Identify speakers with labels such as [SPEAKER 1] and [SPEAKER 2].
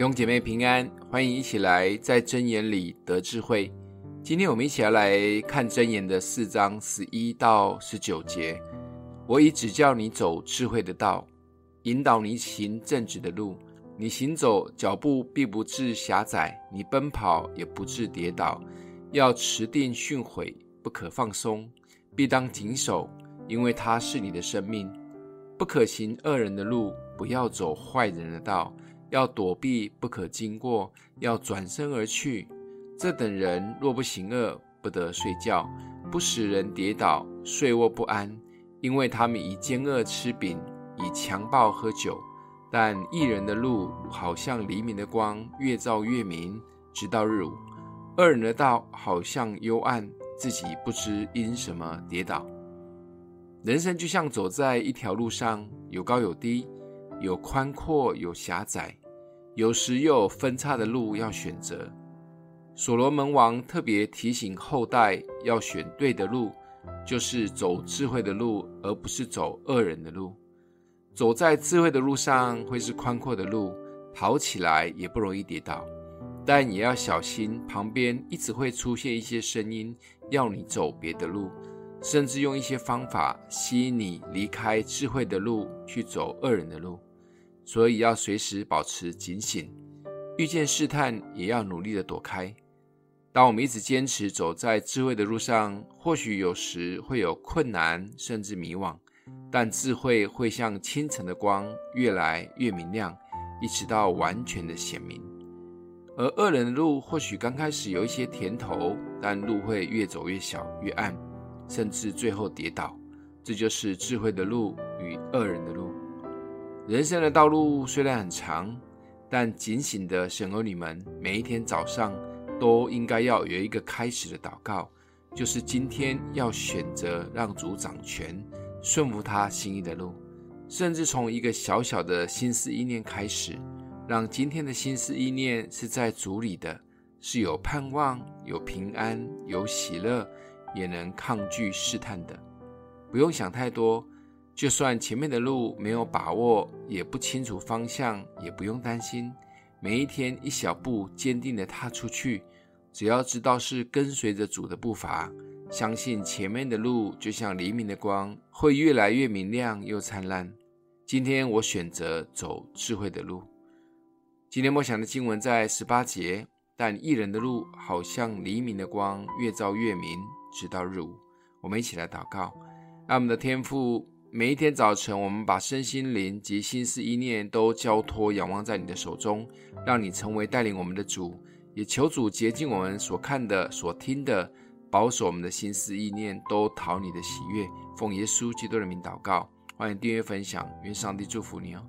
[SPEAKER 1] 弟兄姐妹平安，欢迎一起来在真言里得智慧。今天我们一起来看真言的四章十一到十九节。我已指教你走智慧的道，引导你行正直的路。你行走，脚步必不致狭窄；你奔跑，也不致跌倒。要持定训诲，不可放松，必当谨守，因为它是你的生命。不可行恶人的路，不要走坏人的道。要躲避，不可经过；要转身而去。这等人若不行恶，不得睡觉，不使人跌倒，睡卧不安，因为他们以奸恶吃饼，以强暴喝酒。但一人的路好像黎明的光，越照越明，直到日午。二人的道好像幽暗，自己不知因什么跌倒。人生就像走在一条路上，有高有低，有宽阔，有狭窄。有时又有分岔的路要选择。所罗门王特别提醒后代要选对的路，就是走智慧的路，而不是走恶人的路。走在智慧的路上会是宽阔的路，跑起来也不容易跌倒，但也要小心，旁边一直会出现一些声音，要你走别的路，甚至用一些方法吸引你离开智慧的路，去走恶人的路。所以要随时保持警醒，遇见试探也要努力地躲开。当我们一直坚持走在智慧的路上，或许有时会有困难，甚至迷惘，但智慧会像清晨的光，越来越明亮，一直到完全的显明。而恶人的路或许刚开始有一些甜头，但路会越走越小、越暗，甚至最后跌倒。这就是智慧的路与恶人的路。人生的道路虽然很长，但警醒的神儿女们，每一天早上都应该要有一个开始的祷告，就是今天要选择让主掌权，顺服他心意的路，甚至从一个小小的心思意念开始，让今天的心思意念是在主里的，是有盼望、有平安、有喜乐，也能抗拒试探的，不用想太多。就算前面的路没有把握，也不清楚方向，也不用担心。每一天一小步，坚定地踏出去，只要知道是跟随着主的步伐，相信前面的路就像黎明的光，会越来越明亮又灿烂。今天我选择走智慧的路。今天默想的经文在十八节，但义人的路好像黎明的光，越照越明，直到日午。我们一起来祷告，让我们的天父。每一天早晨，我们把身心灵及心思意念都交托仰望在你的手中，让你成为带领我们的主。也求主洁净我们所看的、所听的，保守我们的心思意念都讨你的喜悦。奉耶稣基督的名祷告，欢迎订阅分享，愿上帝祝福你哦。